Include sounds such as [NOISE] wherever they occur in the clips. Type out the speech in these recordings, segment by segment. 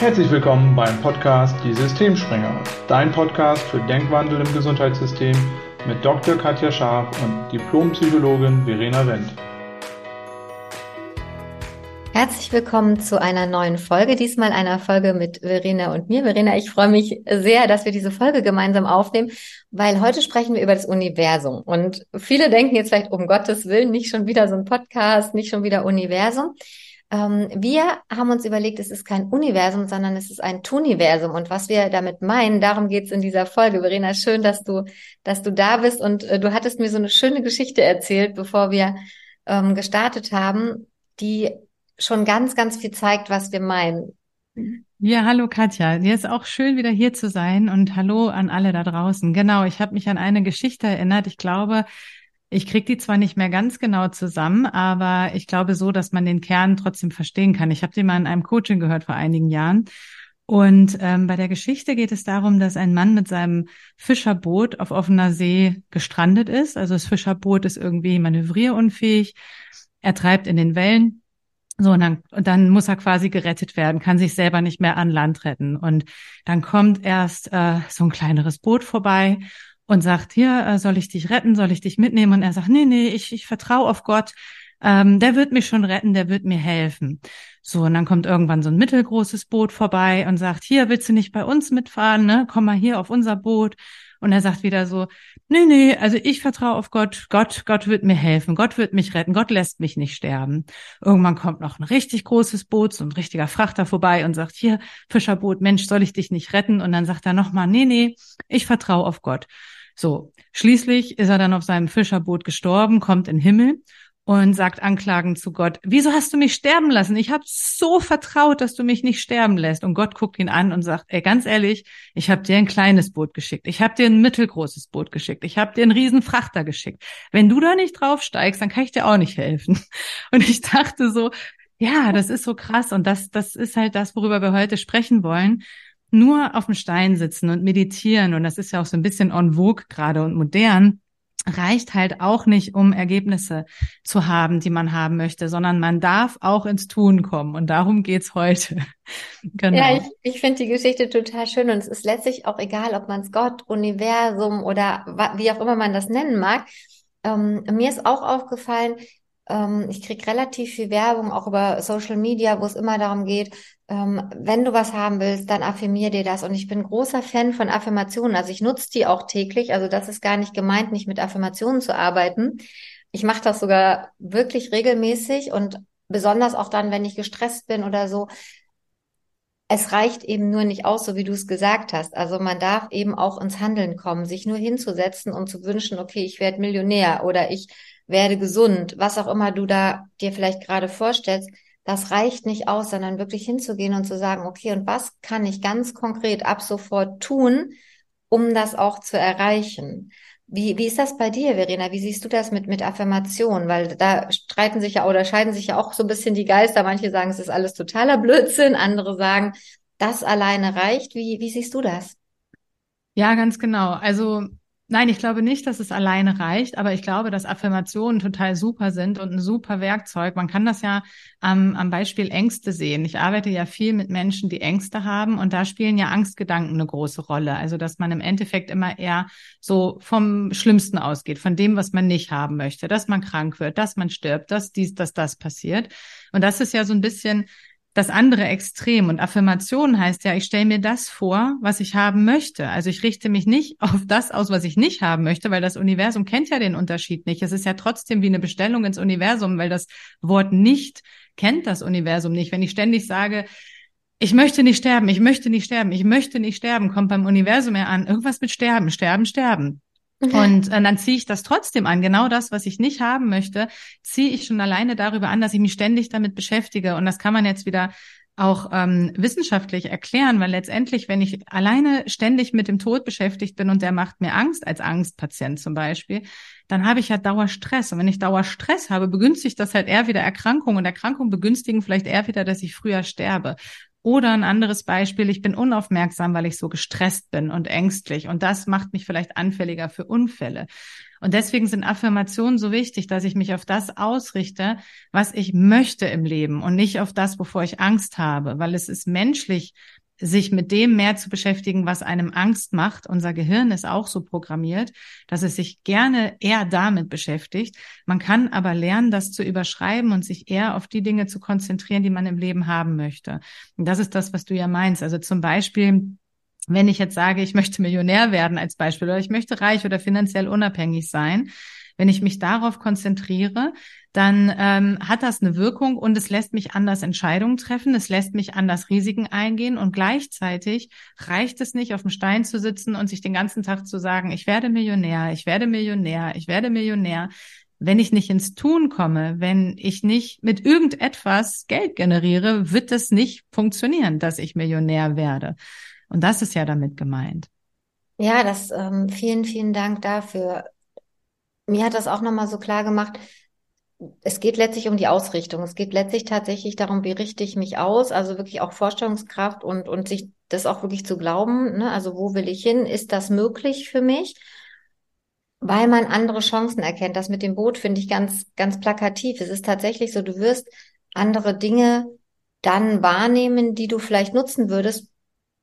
Herzlich willkommen beim Podcast Die Systemspringer, dein Podcast für Denkwandel im Gesundheitssystem mit Dr. Katja Scharf und Diplompsychologin Verena Wendt. Herzlich willkommen zu einer neuen Folge, diesmal einer Folge mit Verena und mir. Verena, ich freue mich sehr, dass wir diese Folge gemeinsam aufnehmen, weil heute sprechen wir über das Universum. Und viele denken jetzt vielleicht, um Gottes Willen, nicht schon wieder so ein Podcast, nicht schon wieder Universum. Ähm, wir haben uns überlegt, es ist kein Universum, sondern es ist ein Tuniversum. Und was wir damit meinen, darum geht's in dieser Folge. Verena, schön, dass du, dass du da bist. Und äh, du hattest mir so eine schöne Geschichte erzählt, bevor wir ähm, gestartet haben, die schon ganz, ganz viel zeigt, was wir meinen. Ja, hallo Katja. Dir ist auch schön, wieder hier zu sein und hallo an alle da draußen. Genau, ich habe mich an eine Geschichte erinnert. Ich glaube, ich krieg die zwar nicht mehr ganz genau zusammen, aber ich glaube so, dass man den Kern trotzdem verstehen kann. Ich habe die mal in einem Coaching gehört vor einigen Jahren. Und ähm, bei der Geschichte geht es darum, dass ein Mann mit seinem Fischerboot auf offener See gestrandet ist. Also das Fischerboot ist irgendwie manövrierunfähig. Er treibt in den Wellen. So, und dann, und dann muss er quasi gerettet werden, kann sich selber nicht mehr an Land retten. Und dann kommt erst äh, so ein kleineres Boot vorbei und sagt, hier, äh, soll ich dich retten, soll ich dich mitnehmen? Und er sagt, nee, nee, ich, ich vertraue auf Gott. Ähm, der wird mich schon retten, der wird mir helfen. So, und dann kommt irgendwann so ein mittelgroßes Boot vorbei und sagt, hier, willst du nicht bei uns mitfahren, ne? Komm mal hier auf unser Boot. Und er sagt wieder so, nee, nee, also ich vertraue auf Gott, Gott, Gott wird mir helfen, Gott wird mich retten, Gott lässt mich nicht sterben. Irgendwann kommt noch ein richtig großes Boot, so ein richtiger Frachter vorbei und sagt, hier, Fischerboot, Mensch, soll ich dich nicht retten? Und dann sagt er nochmal, nee, nee, ich vertraue auf Gott. So, schließlich ist er dann auf seinem Fischerboot gestorben, kommt in den Himmel und sagt anklagend zu Gott, wieso hast du mich sterben lassen? Ich habe so vertraut, dass du mich nicht sterben lässt. Und Gott guckt ihn an und sagt, ey, ganz ehrlich, ich habe dir ein kleines Boot geschickt, ich habe dir ein mittelgroßes Boot geschickt, ich habe dir einen riesen Frachter geschickt. Wenn du da nicht draufsteigst, dann kann ich dir auch nicht helfen. [LAUGHS] Und ich dachte so, ja, das ist so krass und das, das ist halt das, worüber wir heute sprechen wollen nur auf dem Stein sitzen und meditieren, und das ist ja auch so ein bisschen en vogue gerade und modern, reicht halt auch nicht, um Ergebnisse zu haben, die man haben möchte, sondern man darf auch ins Tun kommen. Und darum geht's heute. [LAUGHS] genau. Ja, ich, ich finde die Geschichte total schön und es ist letztlich auch egal, ob man es Gott, Universum oder wie auch immer man das nennen mag. Ähm, mir ist auch aufgefallen, ähm, ich krieg relativ viel Werbung, auch über Social Media, wo es immer darum geht, ähm, wenn du was haben willst, dann affirmier dir das. Und ich bin großer Fan von Affirmationen. Also ich nutze die auch täglich. Also das ist gar nicht gemeint, nicht mit Affirmationen zu arbeiten. Ich mache das sogar wirklich regelmäßig und besonders auch dann, wenn ich gestresst bin oder so. Es reicht eben nur nicht aus, so wie du es gesagt hast. Also man darf eben auch ins Handeln kommen, sich nur hinzusetzen und zu wünschen, okay, ich werde Millionär oder ich werde gesund, was auch immer du da dir vielleicht gerade vorstellst das reicht nicht aus, sondern wirklich hinzugehen und zu sagen, okay, und was kann ich ganz konkret ab sofort tun, um das auch zu erreichen? Wie, wie ist das bei dir, Verena? Wie siehst du das mit, mit Affirmation? Weil da streiten sich ja oder scheiden sich ja auch so ein bisschen die Geister. Manche sagen, es ist alles totaler Blödsinn. Andere sagen, das alleine reicht. Wie, wie siehst du das? Ja, ganz genau. Also Nein, ich glaube nicht, dass es alleine reicht, aber ich glaube, dass Affirmationen total super sind und ein super Werkzeug. Man kann das ja am, am Beispiel Ängste sehen. Ich arbeite ja viel mit Menschen, die Ängste haben und da spielen ja Angstgedanken eine große Rolle. Also, dass man im Endeffekt immer eher so vom Schlimmsten ausgeht, von dem, was man nicht haben möchte, dass man krank wird, dass man stirbt, dass dies, dass das passiert. Und das ist ja so ein bisschen das andere Extrem. Und Affirmation heißt ja, ich stelle mir das vor, was ich haben möchte. Also ich richte mich nicht [LAUGHS] auf das aus, was ich nicht haben möchte, weil das Universum kennt ja den Unterschied nicht. Es ist ja trotzdem wie eine Bestellung ins Universum, weil das Wort nicht kennt das Universum nicht. Wenn ich ständig sage, ich möchte nicht sterben, ich möchte nicht sterben, ich möchte nicht sterben, kommt beim Universum ja an, irgendwas mit sterben, sterben, sterben. Mhm. Und äh, dann ziehe ich das trotzdem an. Genau das, was ich nicht haben möchte, ziehe ich schon alleine darüber an, dass ich mich ständig damit beschäftige. Und das kann man jetzt wieder auch ähm, wissenschaftlich erklären, weil letztendlich, wenn ich alleine ständig mit dem Tod beschäftigt bin und der macht mir Angst, als Angstpatient zum Beispiel, dann habe ich ja Dauerstress. Und wenn ich Dauerstress habe, begünstigt das halt eher wieder Erkrankungen und Erkrankungen begünstigen vielleicht eher wieder, dass ich früher sterbe. Oder ein anderes Beispiel, ich bin unaufmerksam, weil ich so gestresst bin und ängstlich. Und das macht mich vielleicht anfälliger für Unfälle. Und deswegen sind Affirmationen so wichtig, dass ich mich auf das ausrichte, was ich möchte im Leben und nicht auf das, wovor ich Angst habe, weil es ist menschlich, sich mit dem mehr zu beschäftigen, was einem Angst macht. Unser Gehirn ist auch so programmiert, dass es sich gerne eher damit beschäftigt. Man kann aber lernen, das zu überschreiben und sich eher auf die Dinge zu konzentrieren, die man im Leben haben möchte. Und das ist das, was du ja meinst. Also zum Beispiel, wenn ich jetzt sage, ich möchte Millionär werden als Beispiel oder ich möchte reich oder finanziell unabhängig sein, wenn ich mich darauf konzentriere, dann ähm, hat das eine Wirkung und es lässt mich anders Entscheidungen treffen, es lässt mich anders Risiken eingehen und gleichzeitig reicht es nicht, auf dem Stein zu sitzen und sich den ganzen Tag zu sagen, ich werde Millionär, ich werde Millionär, ich werde Millionär. Wenn ich nicht ins Tun komme, wenn ich nicht mit irgendetwas Geld generiere, wird es nicht funktionieren, dass ich Millionär werde. Und das ist ja damit gemeint. Ja, das ähm, vielen, vielen Dank dafür mir hat das auch nochmal so klar gemacht, es geht letztlich um die Ausrichtung. Es geht letztlich tatsächlich darum, wie richte ich mich aus, also wirklich auch Vorstellungskraft und, und sich das auch wirklich zu glauben. Ne? Also wo will ich hin? Ist das möglich für mich? Weil man andere Chancen erkennt. Das mit dem Boot finde ich ganz, ganz plakativ. Es ist tatsächlich so, du wirst andere Dinge dann wahrnehmen, die du vielleicht nutzen würdest,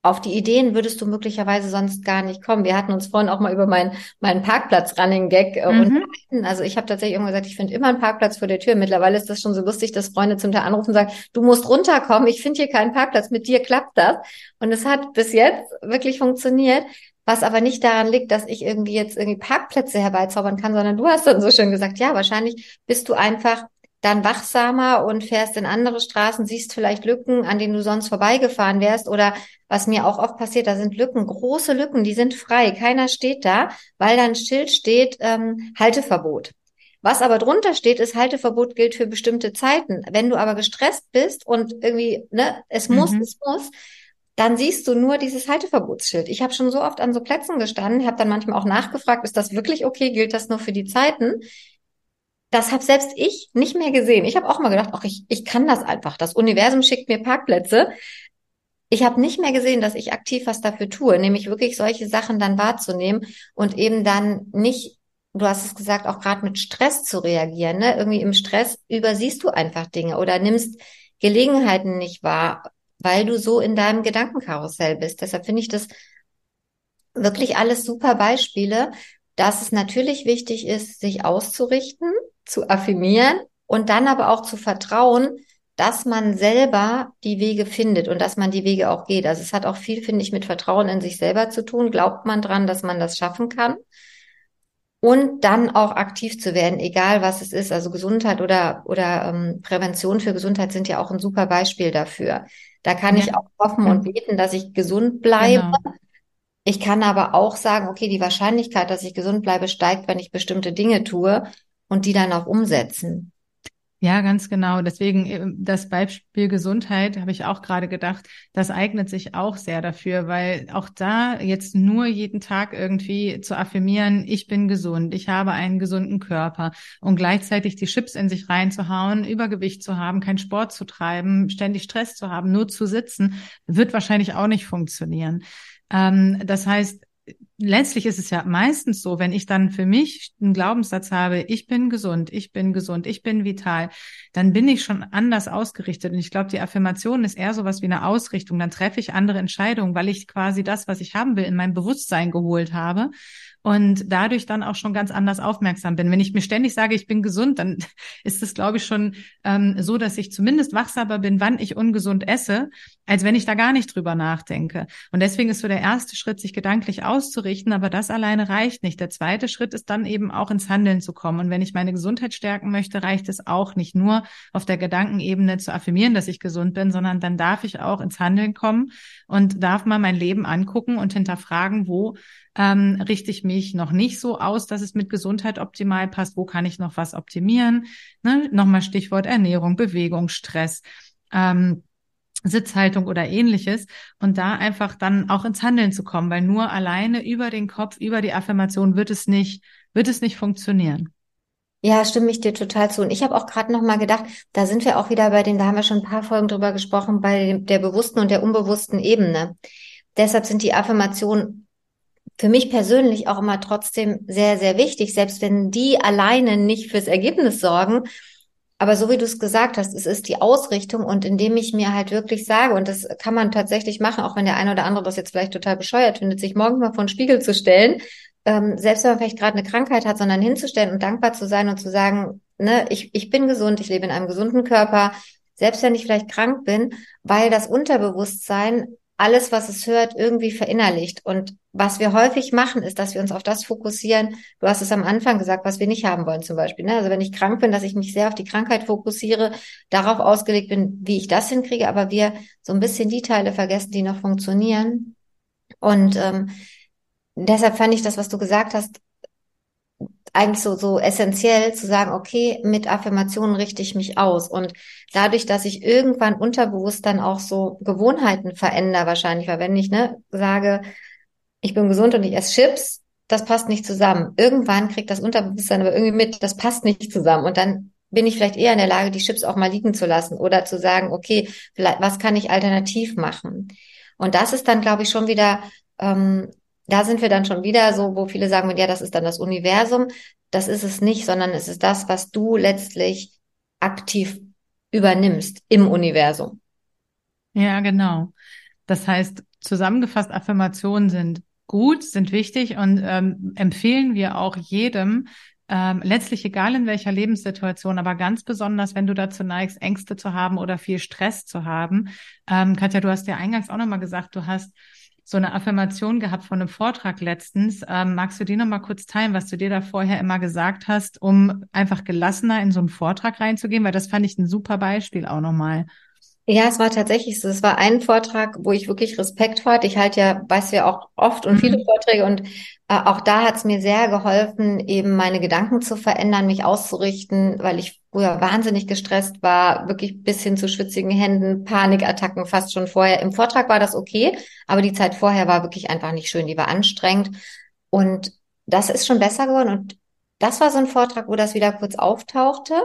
auf die Ideen würdest du möglicherweise sonst gar nicht kommen. Wir hatten uns vorhin auch mal über meinen meinen Parkplatz-Running-Gag äh, mhm. unterhalten. Also ich habe tatsächlich immer gesagt, ich finde immer einen Parkplatz vor der Tür. Mittlerweile ist das schon so lustig, dass Freunde zum Teil anrufen und sagen, du musst runterkommen, ich finde hier keinen Parkplatz, mit dir klappt das. Und es hat bis jetzt wirklich funktioniert. Was aber nicht daran liegt, dass ich irgendwie jetzt irgendwie Parkplätze herbeizaubern kann, sondern du hast dann so schön gesagt, ja, wahrscheinlich bist du einfach dann wachsamer und fährst in andere Straßen, siehst vielleicht Lücken, an denen du sonst vorbeigefahren wärst oder was mir auch oft passiert, da sind Lücken, große Lücken, die sind frei, keiner steht da, weil da ein Schild steht, ähm, Halteverbot. Was aber drunter steht, ist Halteverbot gilt für bestimmte Zeiten. Wenn du aber gestresst bist und irgendwie, ne, es muss, mhm. es muss, dann siehst du nur dieses Halteverbotsschild. Ich habe schon so oft an so Plätzen gestanden, habe dann manchmal auch nachgefragt, ist das wirklich okay, gilt das nur für die Zeiten? Das habe selbst ich nicht mehr gesehen. Ich habe auch mal gedacht, ach, ich, ich kann das einfach. Das Universum schickt mir Parkplätze. Ich habe nicht mehr gesehen, dass ich aktiv was dafür tue, nämlich wirklich solche Sachen dann wahrzunehmen und eben dann nicht, du hast es gesagt, auch gerade mit Stress zu reagieren. Ne? Irgendwie im Stress übersiehst du einfach Dinge oder nimmst Gelegenheiten nicht wahr, weil du so in deinem Gedankenkarussell bist. Deshalb finde ich das wirklich alles super Beispiele, dass es natürlich wichtig ist, sich auszurichten, zu affirmieren und dann aber auch zu vertrauen, dass man selber die Wege findet und dass man die Wege auch geht. Also es hat auch viel, finde ich, mit Vertrauen in sich selber zu tun. Glaubt man dran, dass man das schaffen kann? Und dann auch aktiv zu werden, egal was es ist. Also Gesundheit oder, oder ähm, Prävention für Gesundheit sind ja auch ein super Beispiel dafür. Da kann ja. ich auch hoffen und beten, dass ich gesund bleibe. Genau. Ich kann aber auch sagen, okay, die Wahrscheinlichkeit, dass ich gesund bleibe, steigt, wenn ich bestimmte Dinge tue und die dann auch umsetzen. Ja, ganz genau. Deswegen äh, das Beispiel Gesundheit habe ich auch gerade gedacht, das eignet sich auch sehr dafür, weil auch da jetzt nur jeden Tag irgendwie zu affirmieren, ich bin gesund, ich habe einen gesunden Körper und gleichzeitig die Chips in sich reinzuhauen, Übergewicht zu haben, keinen Sport zu treiben, ständig Stress zu haben, nur zu sitzen, wird wahrscheinlich auch nicht funktionieren. Ähm, das heißt, letztlich ist es ja meistens so, wenn ich dann für mich einen Glaubenssatz habe, ich bin gesund, ich bin gesund, ich bin vital, dann bin ich schon anders ausgerichtet. Und ich glaube, die Affirmation ist eher sowas wie eine Ausrichtung. Dann treffe ich andere Entscheidungen, weil ich quasi das, was ich haben will, in mein Bewusstsein geholt habe und dadurch dann auch schon ganz anders aufmerksam bin. Wenn ich mir ständig sage, ich bin gesund, dann [LAUGHS] ist es, glaube ich, schon ähm, so, dass ich zumindest wachsamer bin, wann ich ungesund esse, als wenn ich da gar nicht drüber nachdenke. Und deswegen ist so der erste Schritt, sich gedanklich auszurichten, aber das alleine reicht nicht. Der zweite Schritt ist dann eben auch ins Handeln zu kommen. Und wenn ich meine Gesundheit stärken möchte, reicht es auch nicht nur auf der Gedankenebene zu affirmieren, dass ich gesund bin, sondern dann darf ich auch ins Handeln kommen und darf mal mein Leben angucken und hinterfragen, wo ähm, richte ich mich noch nicht so aus, dass es mit Gesundheit optimal passt, wo kann ich noch was optimieren. Ne? Nochmal Stichwort Ernährung, Bewegung, Stress. Ähm, Sitzhaltung oder ähnliches und da einfach dann auch ins Handeln zu kommen, weil nur alleine über den Kopf, über die Affirmation wird es nicht, wird es nicht funktionieren. Ja, stimme ich dir total zu. Und ich habe auch gerade noch mal gedacht, da sind wir auch wieder bei dem, da haben wir schon ein paar Folgen drüber gesprochen, bei der bewussten und der unbewussten Ebene. Deshalb sind die Affirmationen für mich persönlich auch immer trotzdem sehr, sehr wichtig, selbst wenn die alleine nicht fürs Ergebnis sorgen. Aber so wie du es gesagt hast, es ist die Ausrichtung und indem ich mir halt wirklich sage, und das kann man tatsächlich machen, auch wenn der eine oder andere das jetzt vielleicht total bescheuert findet, sich morgen mal vor den Spiegel zu stellen, ähm, selbst wenn man vielleicht gerade eine Krankheit hat, sondern hinzustellen und dankbar zu sein und zu sagen, ne, ich, ich bin gesund, ich lebe in einem gesunden Körper, selbst wenn ich vielleicht krank bin, weil das Unterbewusstsein alles, was es hört, irgendwie verinnerlicht. Und was wir häufig machen, ist, dass wir uns auf das fokussieren. Du hast es am Anfang gesagt, was wir nicht haben wollen zum Beispiel. Ne? Also wenn ich krank bin, dass ich mich sehr auf die Krankheit fokussiere, darauf ausgelegt bin, wie ich das hinkriege, aber wir so ein bisschen die Teile vergessen, die noch funktionieren. Und ähm, deshalb fand ich das, was du gesagt hast, eigentlich so, so essentiell zu sagen, okay, mit Affirmationen richte ich mich aus. Und dadurch, dass ich irgendwann unterbewusst dann auch so Gewohnheiten verändere, wahrscheinlich, weil wenn ich ne, sage, ich bin gesund und ich esse Chips, das passt nicht zusammen. Irgendwann kriegt das Unterbewusstsein aber irgendwie mit, das passt nicht zusammen. Und dann bin ich vielleicht eher in der Lage, die Chips auch mal liegen zu lassen oder zu sagen, okay, vielleicht, was kann ich alternativ machen? Und das ist dann, glaube ich, schon wieder ähm, da sind wir dann schon wieder so, wo viele sagen, ja, das ist dann das Universum. Das ist es nicht, sondern es ist das, was du letztlich aktiv übernimmst im Universum. Ja, genau. Das heißt, zusammengefasst, Affirmationen sind gut, sind wichtig und ähm, empfehlen wir auch jedem, ähm, letztlich egal in welcher Lebenssituation, aber ganz besonders, wenn du dazu neigst, Ängste zu haben oder viel Stress zu haben. Ähm, Katja, du hast ja eingangs auch nochmal gesagt, du hast so eine Affirmation gehabt von einem Vortrag letztens. Ähm, magst du dir noch mal kurz teilen, was du dir da vorher immer gesagt hast, um einfach gelassener in so einen Vortrag reinzugehen? Weil das fand ich ein super Beispiel auch nochmal. Ja, es war tatsächlich so. Es war ein Vortrag, wo ich wirklich Respekt vor hatte. Ich halte ja, weißt du ja auch oft und mhm. viele Vorträge und äh, auch da hat es mir sehr geholfen, eben meine Gedanken zu verändern, mich auszurichten, weil ich früher wahnsinnig gestresst war, wirklich bis hin zu schwitzigen Händen, Panikattacken fast schon vorher. Im Vortrag war das okay, aber die Zeit vorher war wirklich einfach nicht schön, die war anstrengend. Und das ist schon besser geworden. Und das war so ein Vortrag, wo das wieder kurz auftauchte.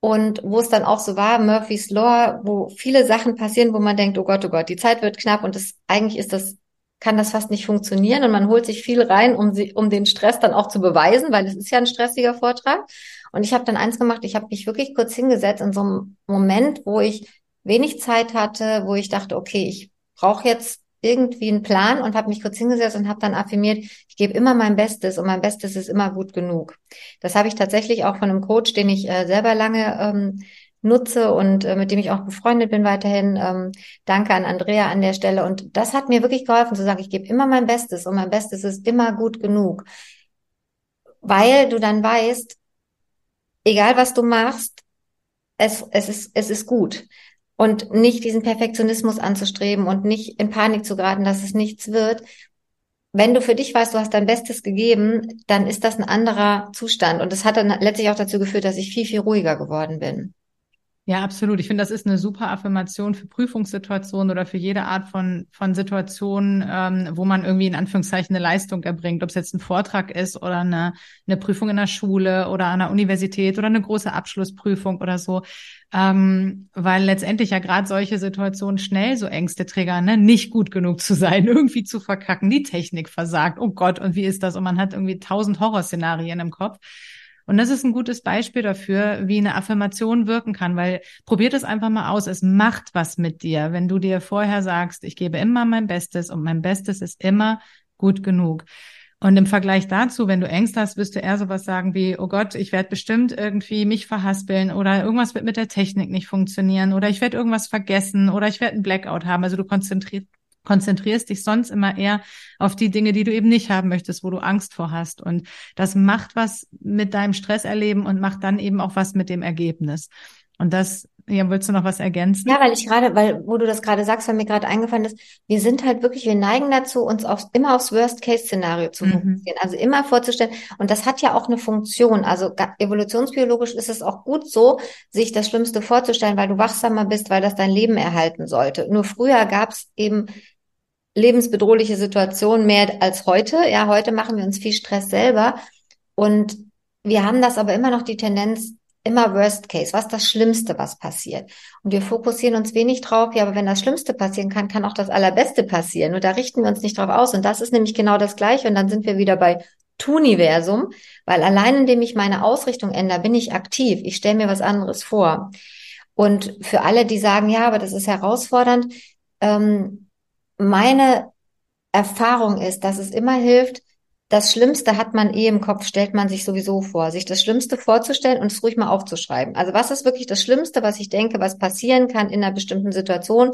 Und wo es dann auch so war, Murphy's Law, wo viele Sachen passieren, wo man denkt, oh Gott, oh Gott, die Zeit wird knapp und das, eigentlich ist das, kann das fast nicht funktionieren und man holt sich viel rein, um, sie, um den Stress dann auch zu beweisen, weil es ist ja ein stressiger Vortrag. Und ich habe dann eins gemacht, ich habe mich wirklich kurz hingesetzt in so einem Moment, wo ich wenig Zeit hatte, wo ich dachte, okay, ich brauche jetzt irgendwie einen Plan und habe mich kurz hingesetzt und habe dann affirmiert, ich gebe immer mein Bestes und mein Bestes ist immer gut genug. Das habe ich tatsächlich auch von einem Coach, den ich äh, selber lange ähm, nutze und äh, mit dem ich auch befreundet bin weiterhin. Ähm, danke an Andrea an der Stelle. Und das hat mir wirklich geholfen zu sagen, ich gebe immer mein Bestes und mein Bestes ist immer gut genug. Weil du dann weißt, egal was du machst, es, es, ist, es ist gut und nicht diesen Perfektionismus anzustreben und nicht in Panik zu geraten, dass es nichts wird. Wenn du für dich weißt, du hast dein Bestes gegeben, dann ist das ein anderer Zustand. Und das hat dann letztlich auch dazu geführt, dass ich viel, viel ruhiger geworden bin. Ja, absolut. Ich finde, das ist eine super Affirmation für Prüfungssituationen oder für jede Art von, von Situationen, ähm, wo man irgendwie in Anführungszeichen eine Leistung erbringt, ob es jetzt ein Vortrag ist oder eine, eine Prüfung in der Schule oder an der Universität oder eine große Abschlussprüfung oder so. Ähm, weil letztendlich ja gerade solche Situationen schnell so Ängste triggern, ne? nicht gut genug zu sein, [LAUGHS] irgendwie zu verkacken, die Technik versagt, oh Gott, und wie ist das? Und man hat irgendwie tausend Horrorszenarien im Kopf. Und das ist ein gutes Beispiel dafür, wie eine Affirmation wirken kann, weil probiert es einfach mal aus. Es macht was mit dir, wenn du dir vorher sagst, ich gebe immer mein Bestes und mein Bestes ist immer gut genug. Und im Vergleich dazu, wenn du Ängste hast, wirst du eher sowas sagen wie, oh Gott, ich werde bestimmt irgendwie mich verhaspeln oder irgendwas wird mit der Technik nicht funktionieren oder ich werde irgendwas vergessen oder ich werde einen Blackout haben. Also du konzentrierst, konzentrierst dich sonst immer eher auf die Dinge, die du eben nicht haben möchtest, wo du Angst vor hast. Und das macht was mit deinem Stresserleben und macht dann eben auch was mit dem Ergebnis. Und das, ja, willst du noch was ergänzen? Ja, weil ich gerade, weil, wo du das gerade sagst, weil mir gerade eingefallen ist, wir sind halt wirklich, wir neigen dazu, uns aufs, immer aufs Worst-Case-Szenario zu mhm. fokussieren. Also immer vorzustellen. Und das hat ja auch eine Funktion. Also evolutionsbiologisch ist es auch gut so, sich das Schlimmste vorzustellen, weil du wachsamer bist, weil das dein Leben erhalten sollte. Nur früher gab es eben lebensbedrohliche Situation mehr als heute. Ja, heute machen wir uns viel Stress selber. Und wir haben das aber immer noch die Tendenz, immer Worst Case, was das Schlimmste, was passiert. Und wir fokussieren uns wenig drauf, ja, aber wenn das Schlimmste passieren kann, kann auch das Allerbeste passieren. Und da richten wir uns nicht drauf aus. Und das ist nämlich genau das Gleiche. Und dann sind wir wieder bei Tuniversum, weil allein indem ich meine Ausrichtung ändere, bin ich aktiv. Ich stelle mir was anderes vor. Und für alle, die sagen, ja, aber das ist herausfordernd, ähm, meine Erfahrung ist, dass es immer hilft, das Schlimmste hat man eh im Kopf, stellt man sich sowieso vor, sich das Schlimmste vorzustellen und es ruhig mal aufzuschreiben. Also was ist wirklich das Schlimmste, was ich denke, was passieren kann in einer bestimmten Situation?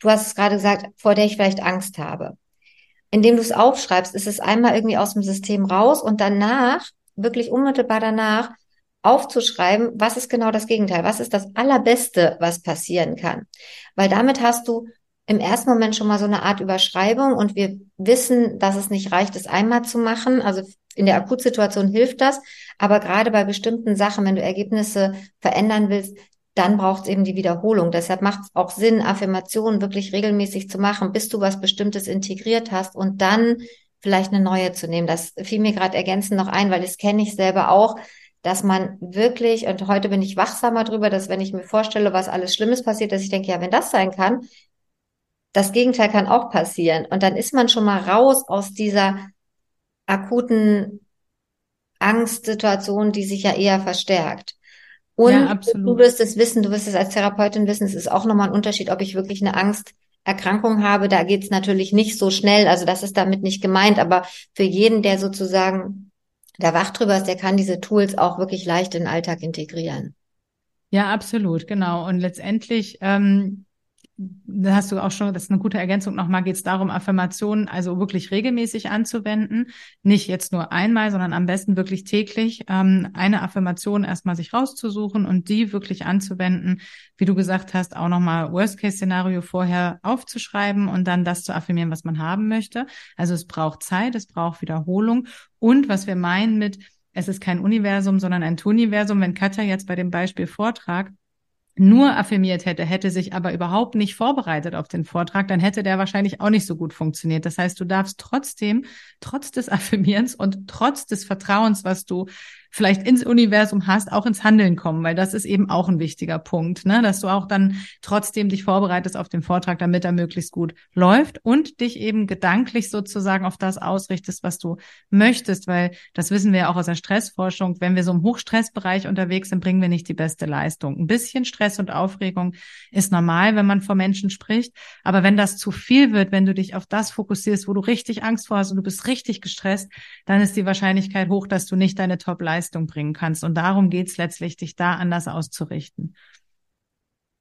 Du hast es gerade gesagt, vor der ich vielleicht Angst habe. Indem du es aufschreibst, ist es einmal irgendwie aus dem System raus und danach, wirklich unmittelbar danach, aufzuschreiben, was ist genau das Gegenteil? Was ist das Allerbeste, was passieren kann? Weil damit hast du im ersten Moment schon mal so eine Art Überschreibung und wir wissen, dass es nicht reicht, es einmal zu machen. Also in der Akutsituation hilft das, aber gerade bei bestimmten Sachen, wenn du Ergebnisse verändern willst, dann braucht es eben die Wiederholung. Deshalb macht es auch Sinn, Affirmationen wirklich regelmäßig zu machen, bis du was Bestimmtes integriert hast und dann vielleicht eine neue zu nehmen. Das fiel mir gerade ergänzend noch ein, weil das kenne ich selber auch, dass man wirklich, und heute bin ich wachsamer drüber, dass wenn ich mir vorstelle, was alles Schlimmes passiert, dass ich denke, ja, wenn das sein kann, das Gegenteil kann auch passieren. Und dann ist man schon mal raus aus dieser akuten Angstsituation, die sich ja eher verstärkt. Und ja, du wirst es wissen, du wirst es als Therapeutin wissen, es ist auch nochmal ein Unterschied, ob ich wirklich eine Angsterkrankung habe. Da geht es natürlich nicht so schnell, also das ist damit nicht gemeint, aber für jeden, der sozusagen da wach drüber ist, der kann diese Tools auch wirklich leicht in den Alltag integrieren. Ja, absolut, genau. Und letztendlich ähm, da hast du auch schon, das ist eine gute Ergänzung nochmal, geht es darum, Affirmationen also wirklich regelmäßig anzuwenden. Nicht jetzt nur einmal, sondern am besten wirklich täglich ähm, eine Affirmation erstmal sich rauszusuchen und die wirklich anzuwenden. Wie du gesagt hast, auch nochmal Worst-Case-Szenario vorher aufzuschreiben und dann das zu affirmieren, was man haben möchte. Also es braucht Zeit, es braucht Wiederholung. Und was wir meinen mit, es ist kein Universum, sondern ein Tuniversum, wenn Katja jetzt bei dem Beispiel Vortrag nur affirmiert hätte, hätte sich aber überhaupt nicht vorbereitet auf den Vortrag, dann hätte der wahrscheinlich auch nicht so gut funktioniert. Das heißt, du darfst trotzdem, trotz des Affirmierens und trotz des Vertrauens, was du vielleicht ins Universum hast, auch ins Handeln kommen, weil das ist eben auch ein wichtiger Punkt, ne? dass du auch dann trotzdem dich vorbereitest auf den Vortrag, damit er möglichst gut läuft und dich eben gedanklich sozusagen auf das ausrichtest, was du möchtest, weil das wissen wir ja auch aus der Stressforschung, wenn wir so im Hochstressbereich unterwegs sind, bringen wir nicht die beste Leistung. Ein bisschen Stress und Aufregung ist normal, wenn man vor Menschen spricht, aber wenn das zu viel wird, wenn du dich auf das fokussierst, wo du richtig Angst vor hast und du bist richtig gestresst, dann ist die Wahrscheinlichkeit hoch, dass du nicht deine Top-Leistung Leistung bringen kannst. Und darum geht es letztlich, dich da anders auszurichten.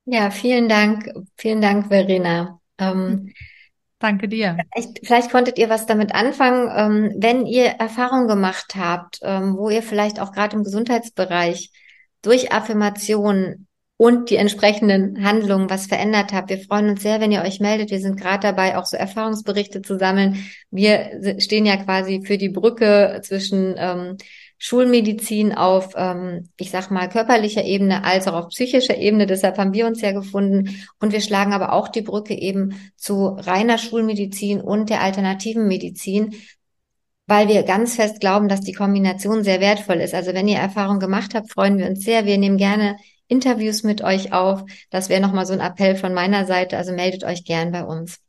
Ja, vielen Dank. Vielen Dank, Verena. Ähm, Danke dir. Vielleicht, vielleicht, konntet ihr was damit anfangen, ähm, wenn ihr Erfahrungen gemacht habt, ähm, wo ihr vielleicht auch gerade im Gesundheitsbereich durch Affirmationen und die entsprechenden Handlungen was verändert habt. Wir freuen uns sehr, wenn ihr euch meldet. Wir sind gerade dabei, auch so Erfahrungsberichte zu sammeln. Wir stehen ja quasi für die Brücke zwischen ähm, Schulmedizin auf, ähm, ich sag mal, körperlicher Ebene als auch auf psychischer Ebene. Deshalb haben wir uns ja gefunden. Und wir schlagen aber auch die Brücke eben zu reiner Schulmedizin und der alternativen Medizin, weil wir ganz fest glauben, dass die Kombination sehr wertvoll ist. Also wenn ihr Erfahrung gemacht habt, freuen wir uns sehr. Wir nehmen gerne Interviews mit euch auf. Das wäre nochmal so ein Appell von meiner Seite. Also meldet euch gern bei uns.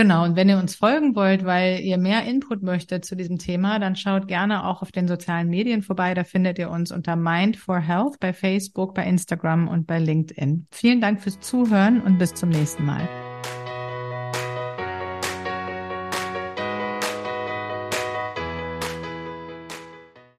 Genau, und wenn ihr uns folgen wollt, weil ihr mehr Input möchtet zu diesem Thema, dann schaut gerne auch auf den sozialen Medien vorbei. Da findet ihr uns unter Mind for Health bei Facebook, bei Instagram und bei LinkedIn. Vielen Dank fürs Zuhören und bis zum nächsten Mal.